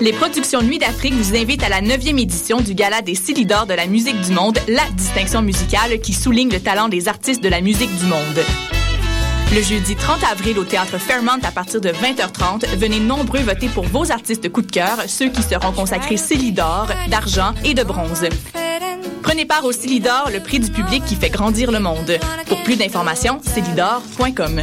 Les productions Nuit d'Afrique vous invitent à la 9e édition du Gala des Silidors de la musique du monde, la distinction musicale qui souligne le talent des artistes de la musique du monde. Le jeudi 30 avril au théâtre Fairmont à partir de 20h30, venez nombreux voter pour vos artistes coup de cœur, ceux qui seront consacrés Célidor, d'argent et de bronze. Prenez part au Célidor, le prix du public qui fait grandir le monde. Pour plus d'informations, célidor.com.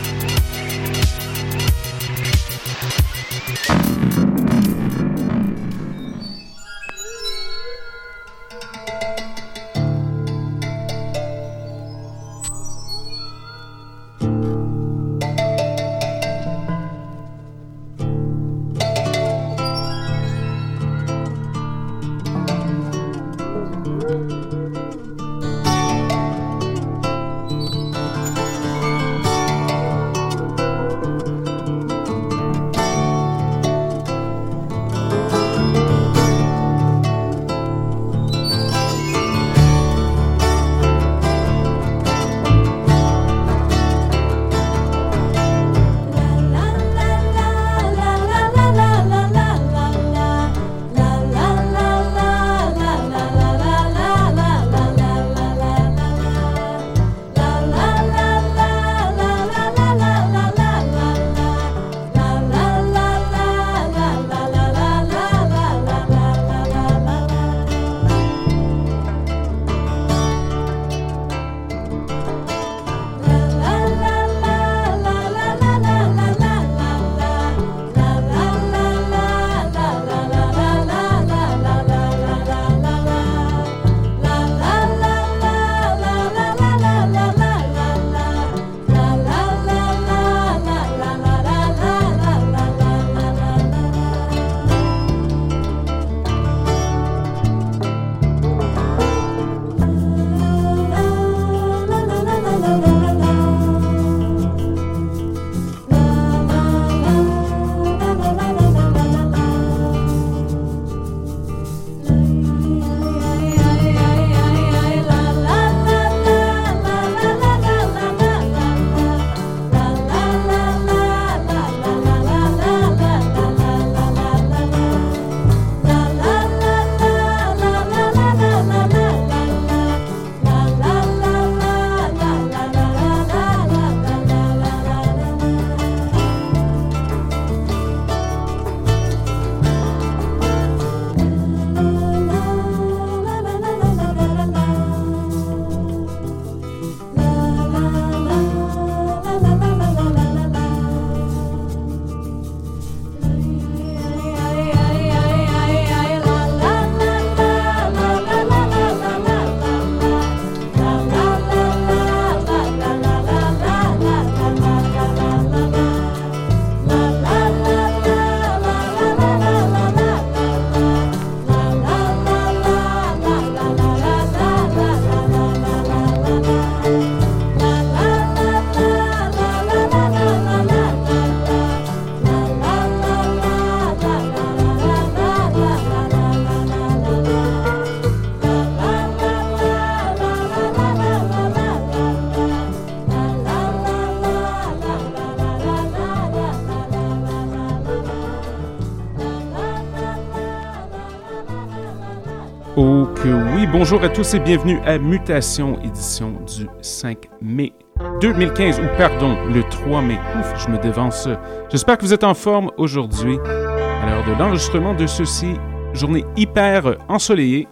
Bonjour à tous et bienvenue à Mutation, édition du 5 mai 2015, ou pardon, le 3 mai. Ouf, je me dévance. J'espère que vous êtes en forme aujourd'hui. À l'heure de l'enregistrement de ceci, journée hyper ensoleillée.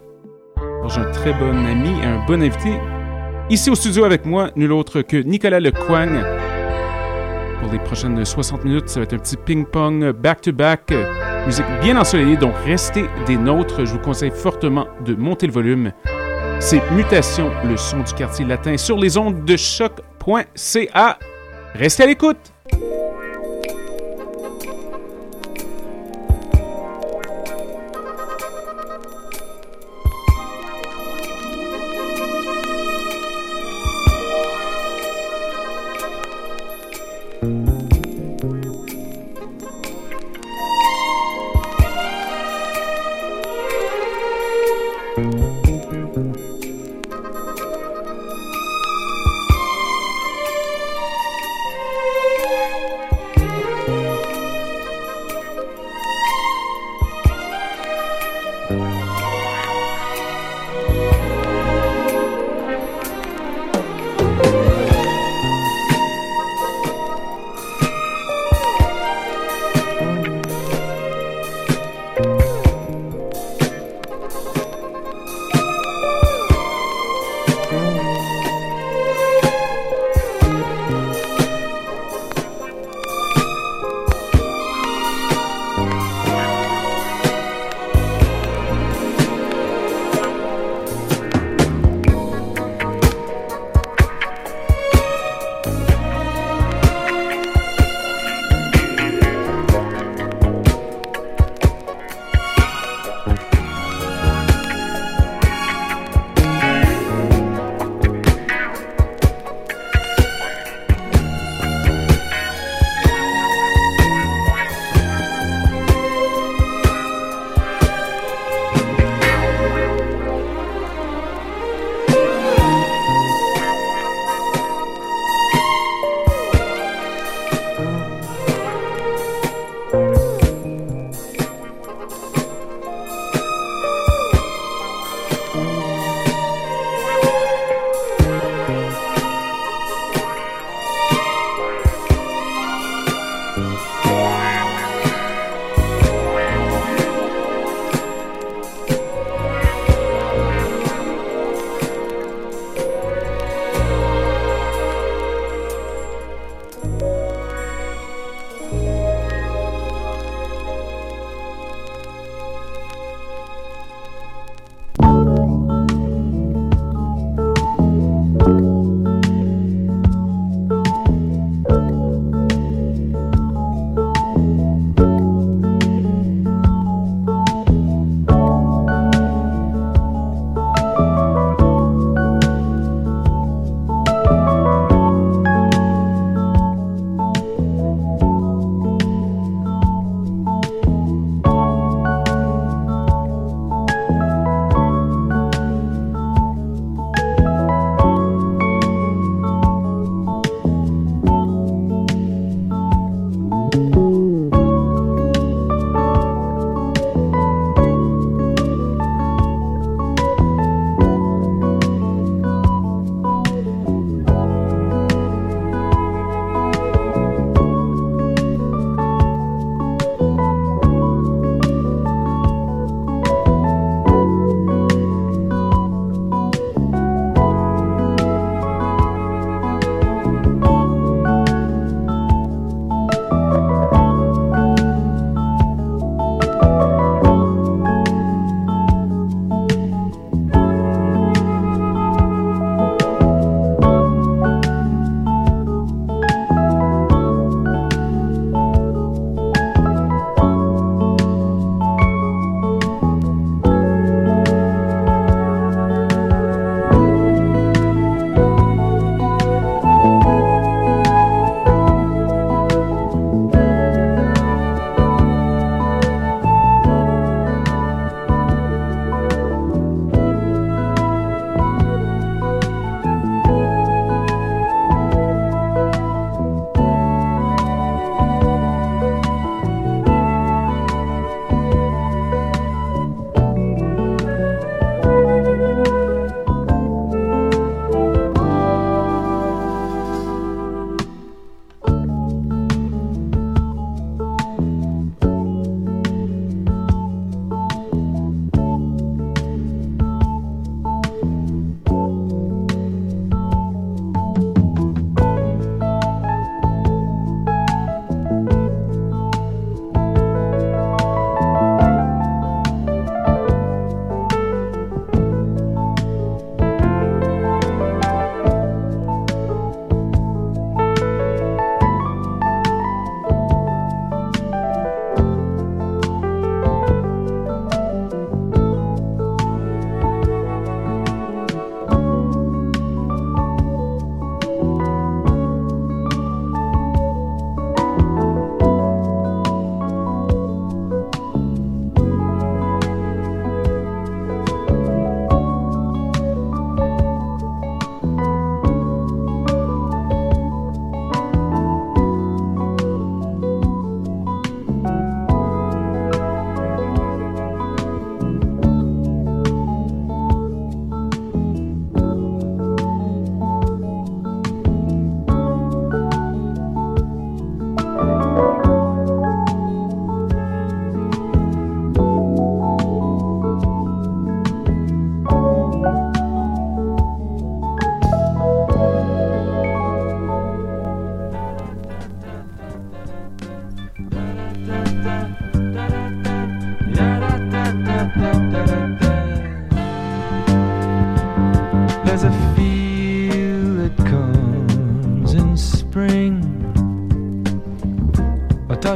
J'ai un très bon ami et un bon invité. Ici au studio avec moi, nul autre que Nicolas Lecoigne. Pour les prochaines 60 minutes, ça va être un petit ping-pong back-to-back. Musique bien ensoleillée, donc restez des nôtres. Je vous conseille fortement de monter le volume. C'est Mutation, le son du quartier latin sur les ondes de choc.ca. Restez à l'écoute!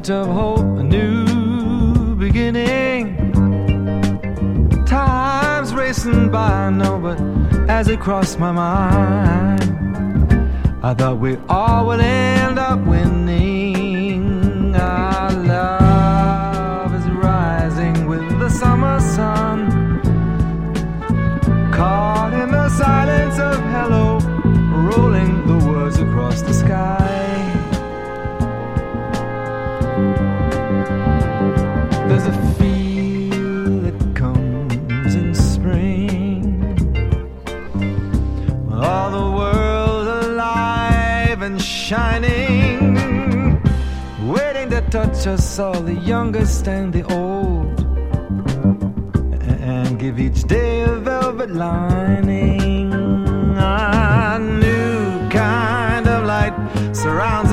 touch of hope, a new beginning. Time's racing by, no, but as it crossed my mind, I thought we all would end that touch us all, the youngest and the old, and give each day a velvet lining. A new kind of light surrounds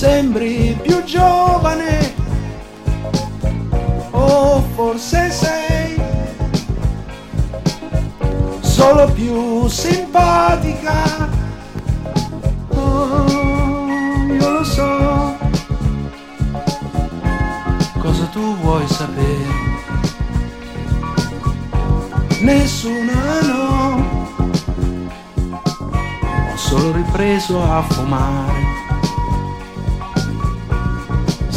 sembri più giovane o forse sei solo più simpatica. Oh, io lo so cosa tu vuoi sapere. Nessuna no, ho solo ripreso a fumare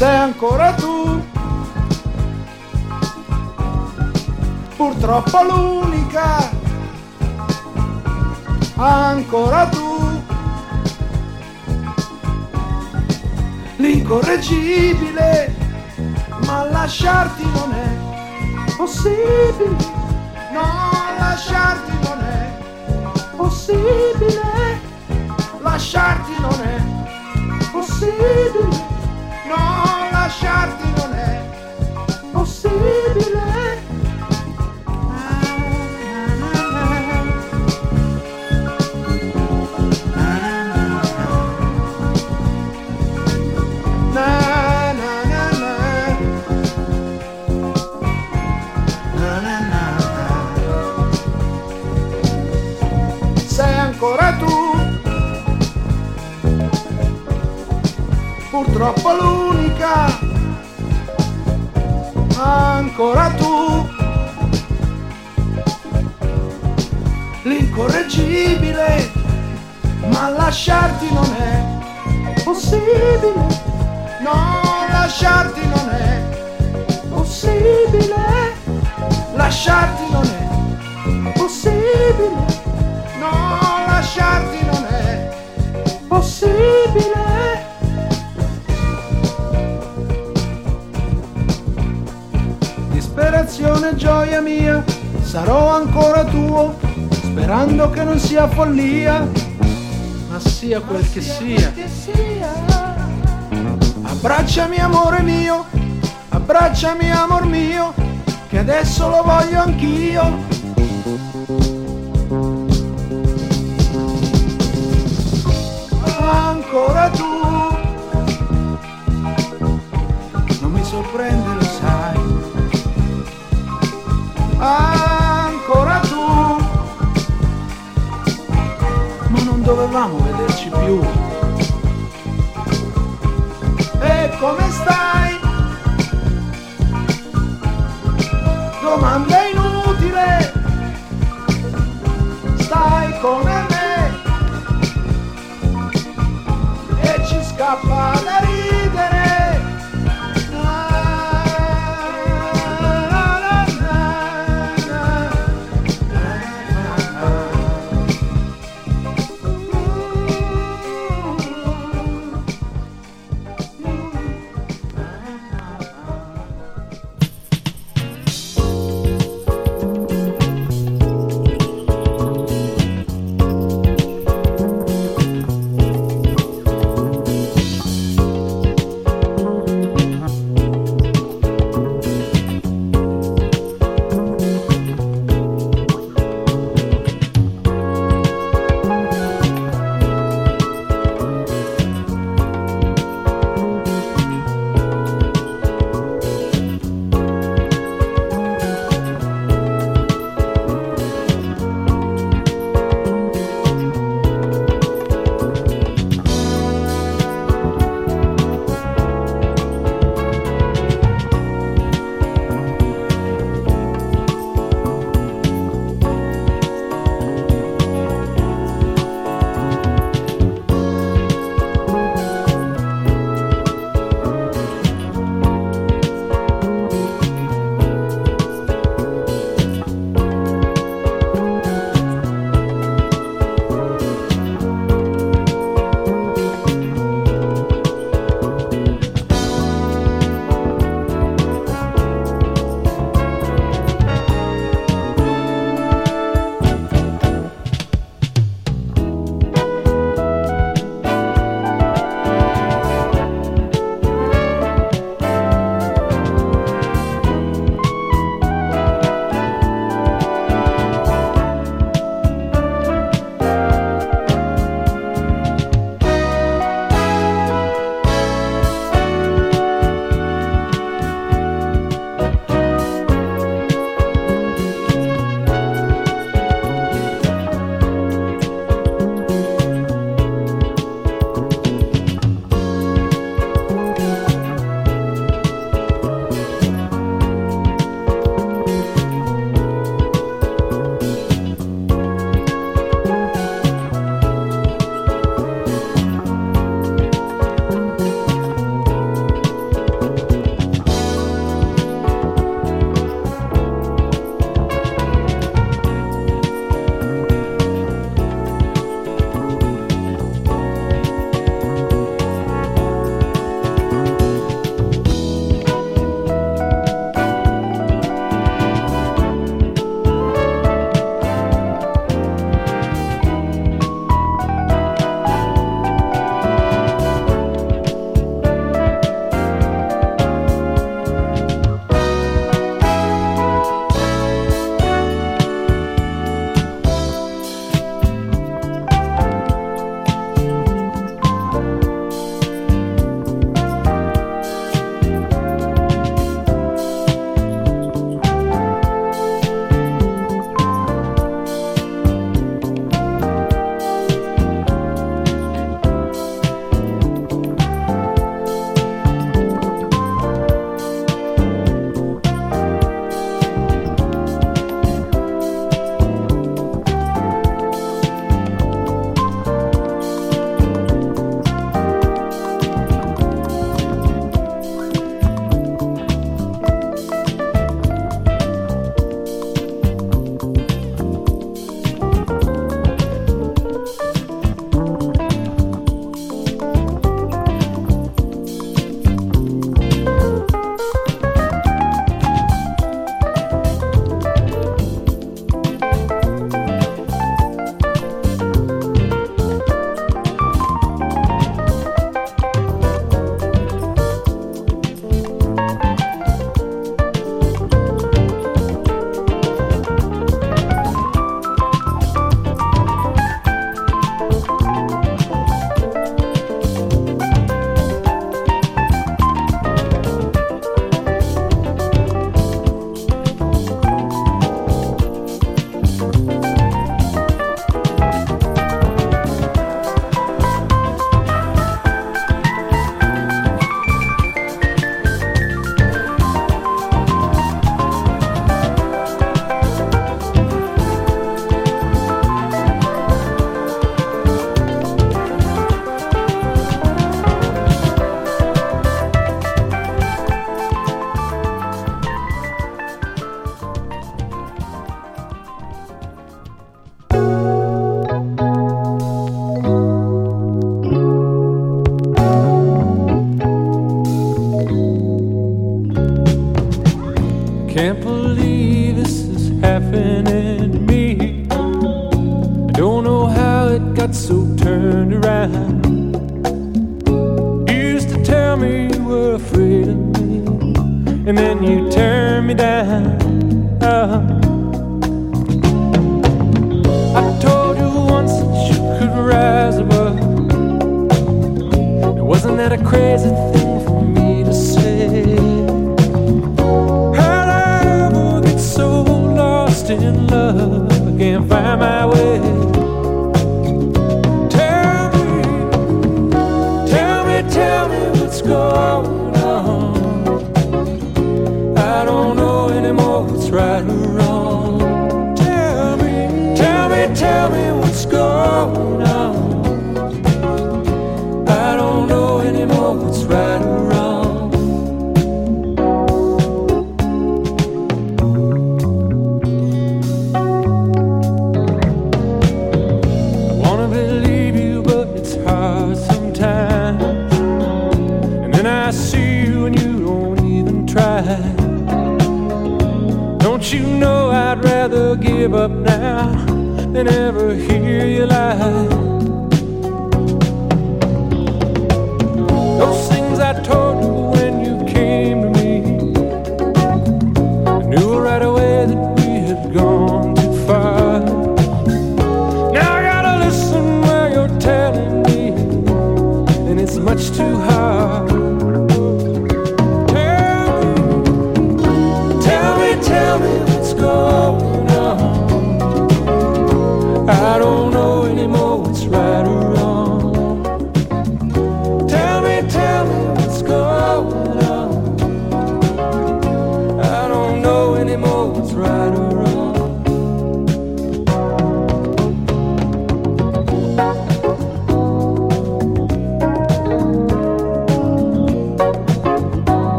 sei ancora tu, purtroppo l'unica, ancora tu, l'incorreggibile, ma lasciarti non è possibile, no, lasciarti non è possibile, lasciarti non è possibile, purtroppo l'unica, ancora tu, l'incorreggibile, ma lasciarti non è possibile, no, lasciarti non è possibile, lasciarti non è Gioia mia, sarò ancora tuo, sperando che non sia follia, ma sia quel che sia. Abbracciami amore mio, abbracciami amor mio, che adesso lo voglio anch'io.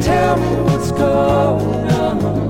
Tell me, what's going on.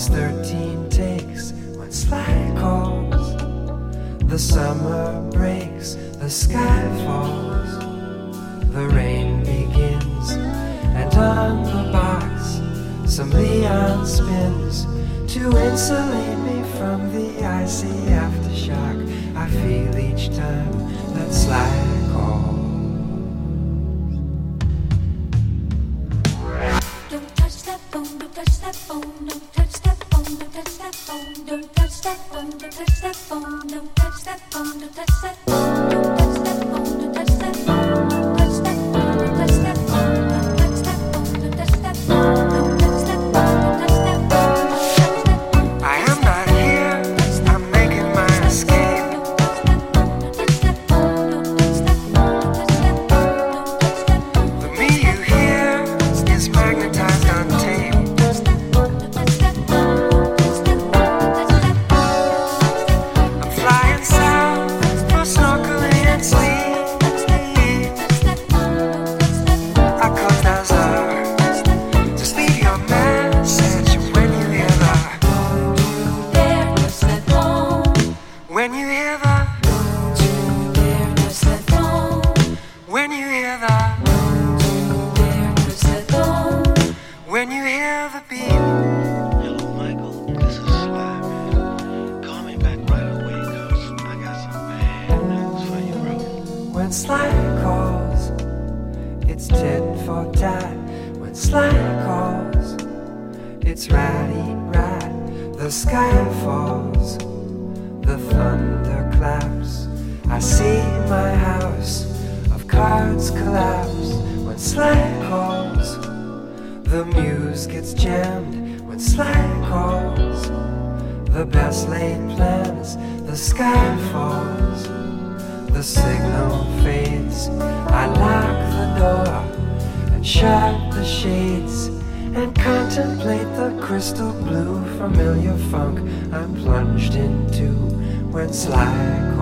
It's 13 takes when Sly calls. The summer breaks, the sky falls, the rain begins, and on the box, some Leon spins to insulate me from the icy aftershock I feel each time that Sly calls. Step on the touch that phone, don't touch that phone, don't touch that phone. collapse when slang calls. The muse gets jammed when slang calls. The best laid plans, the sky falls. The signal fades. I lock the door and shut the shades and contemplate the crystal blue familiar funk I'm plunged into when slang calls.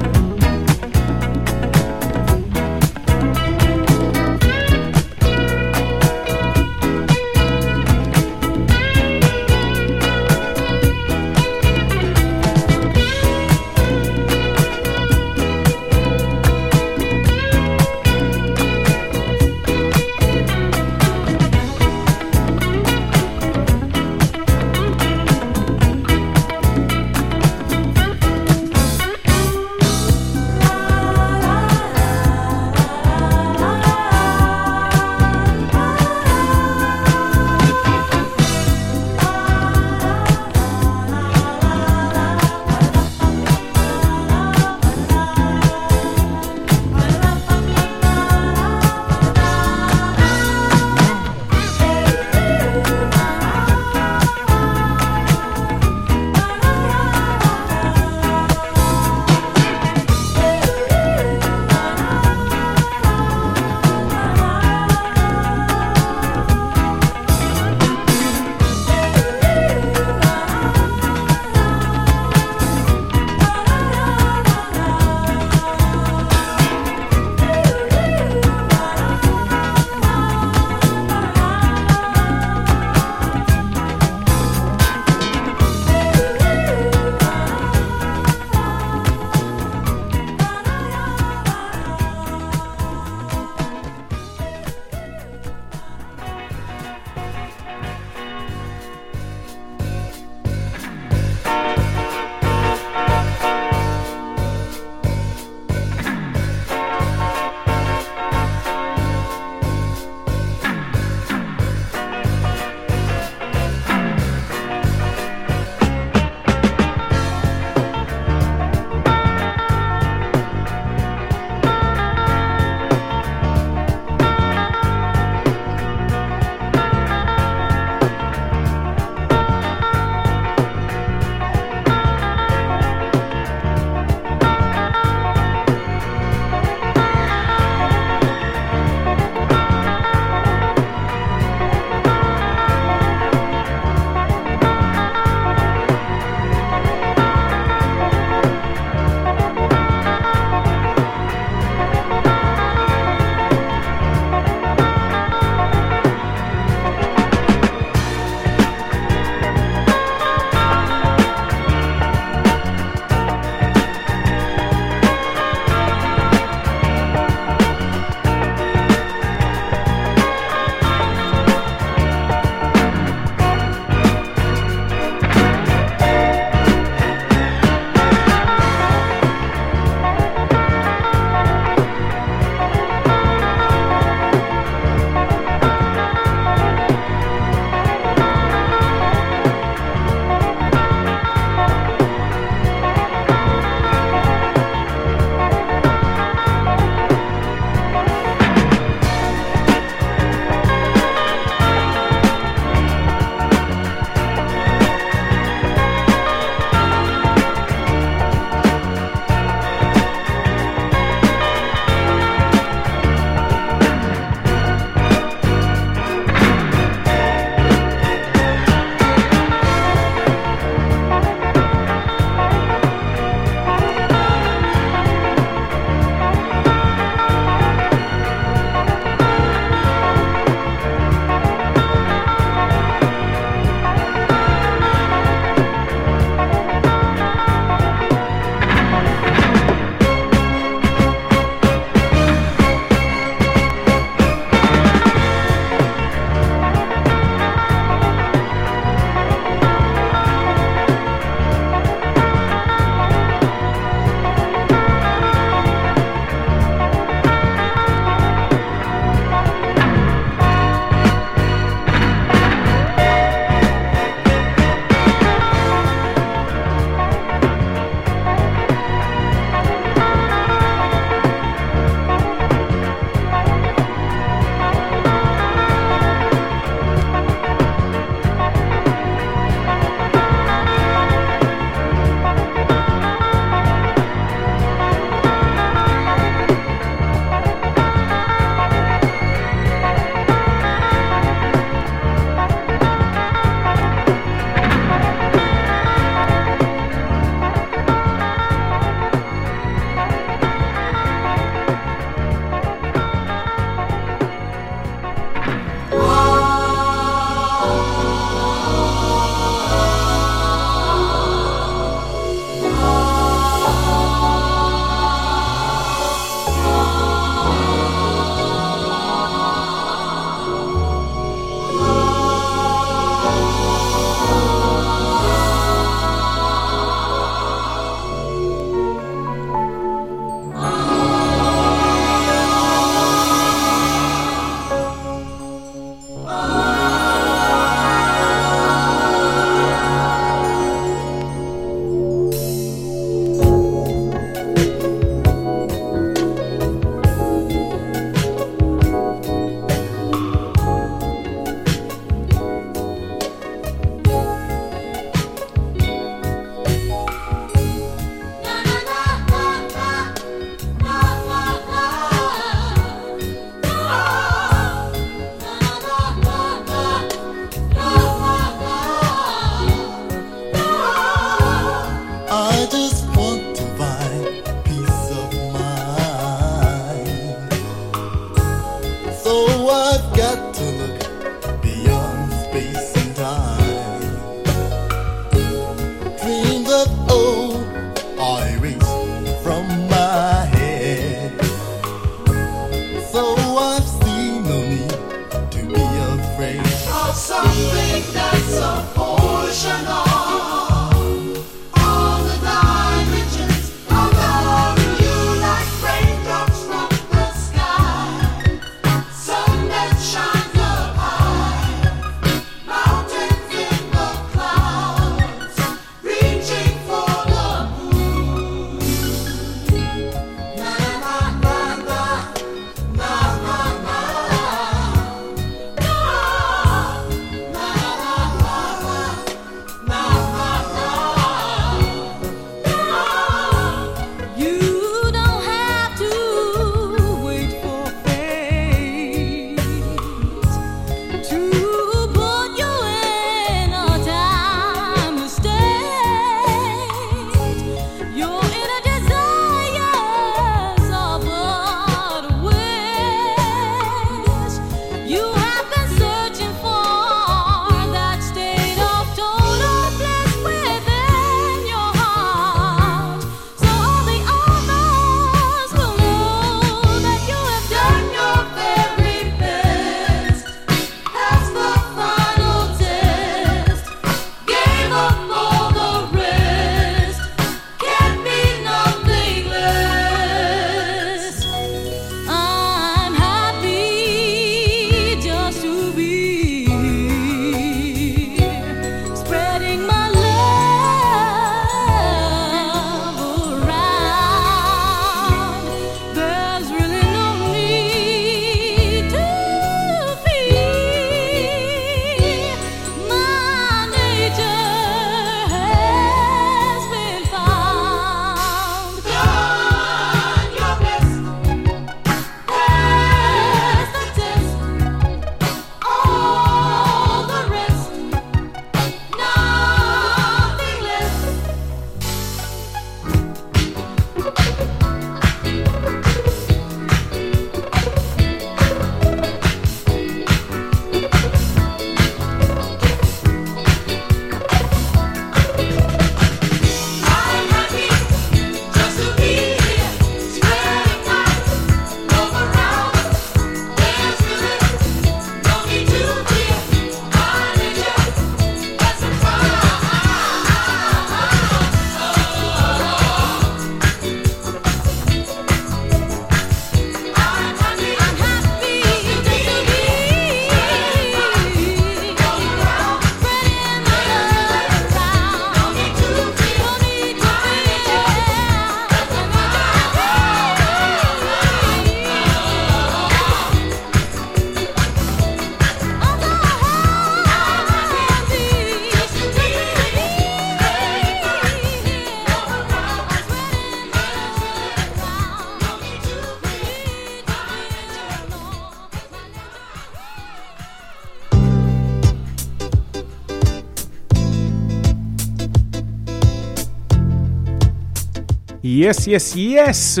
Yes, yes, yes!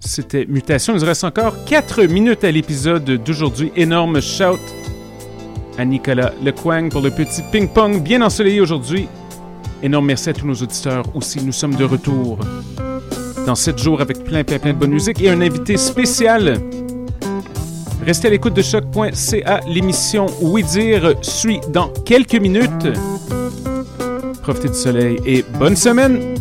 C'était Mutation. Il nous reste encore 4 minutes à l'épisode d'aujourd'hui. Énorme shout à Nicolas Lecoing pour le petit ping-pong bien ensoleillé aujourd'hui. Énorme merci à tous nos auditeurs aussi. Nous sommes de retour dans 7 jours avec plein, plein, plein de bonne musique et un invité spécial. Restez à l'écoute de choc.ca. L'émission Oui Dire suit dans quelques minutes. Profitez du soleil et bonne semaine!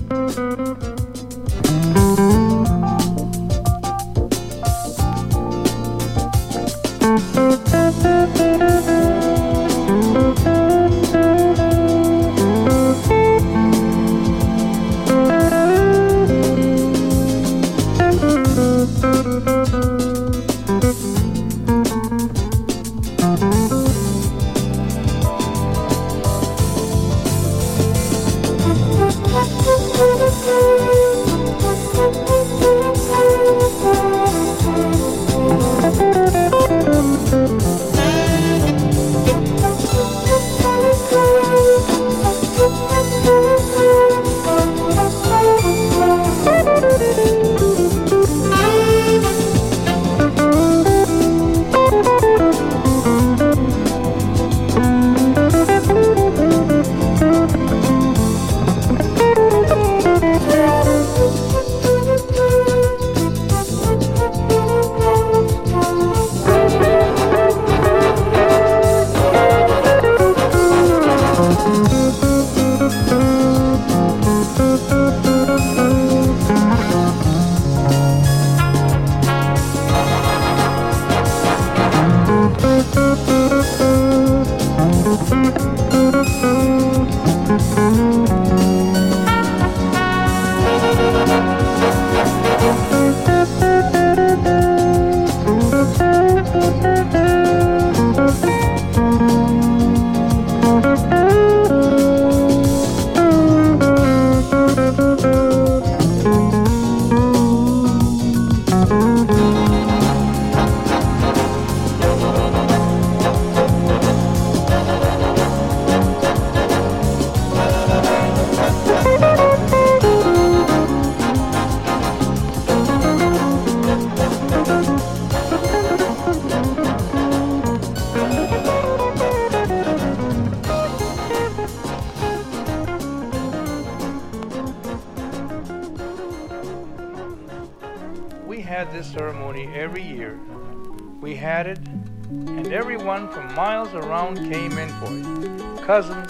cousin.